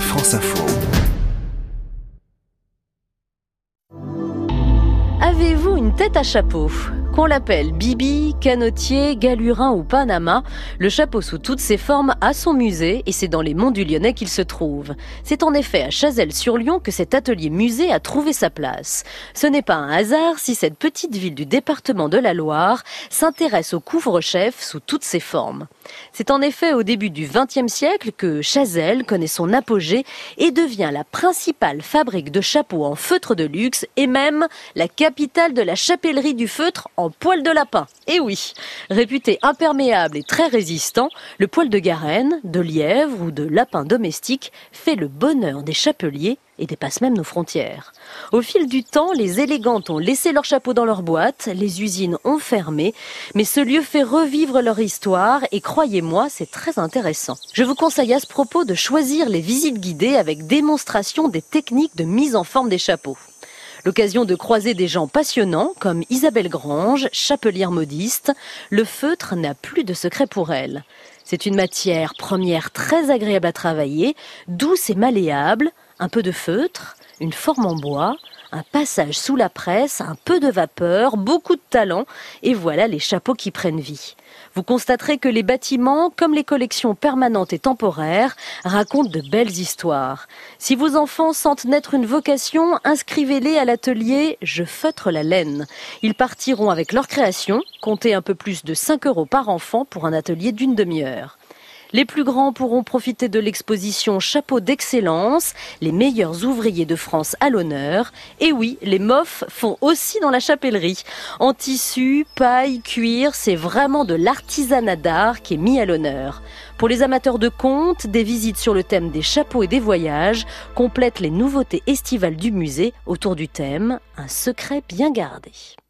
France Info. Avez-vous une tête à chapeau? Qu'on l'appelle Bibi, Canotier, Galurin ou Panama, le chapeau sous toutes ses formes a son musée et c'est dans les monts du Lyonnais qu'il se trouve. C'est en effet à Chazelles-sur-Lyon que cet atelier musée a trouvé sa place. Ce n'est pas un hasard si cette petite ville du département de la Loire s'intéresse au couvre-chef sous toutes ses formes. C'est en effet au début du XXe siècle que Chazelles connaît son apogée et devient la principale fabrique de chapeaux en feutre de luxe et même la capitale de la chapellerie du feutre en poil de lapin. Et oui, réputé imperméable et très résistant, le poil de garenne, de lièvre ou de lapin domestique fait le bonheur des chapeliers et dépasse même nos frontières. Au fil du temps, les élégantes ont laissé leurs chapeaux dans leur boîte, les usines ont fermé, mais ce lieu fait revivre leur histoire et croyez-moi, c'est très intéressant. Je vous conseille à ce propos de choisir les visites guidées avec démonstration des techniques de mise en forme des chapeaux. L'occasion de croiser des gens passionnants comme Isabelle Grange, chapelière modiste. Le feutre n'a plus de secret pour elle. C'est une matière première très agréable à travailler, douce et malléable, un peu de feutre, une forme en bois, un passage sous la presse, un peu de vapeur, beaucoup de talent, et voilà les chapeaux qui prennent vie. Vous constaterez que les bâtiments, comme les collections permanentes et temporaires, racontent de belles histoires. Si vos enfants sentent naître une vocation, inscrivez-les à l'atelier Je feutre la laine. Ils partiront avec leur création, comptez un peu plus de 5 euros par enfant pour un atelier d'une demi-heure. Les plus grands pourront profiter de l'exposition Chapeau d'excellence, les meilleurs ouvriers de France à l'honneur. Et oui, les mofs font aussi dans la chapellerie. En tissu, paille, cuir, c'est vraiment de l'artisanat d'art qui est mis à l'honneur. Pour les amateurs de contes, des visites sur le thème des chapeaux et des voyages complètent les nouveautés estivales du musée autour du thème Un secret bien gardé.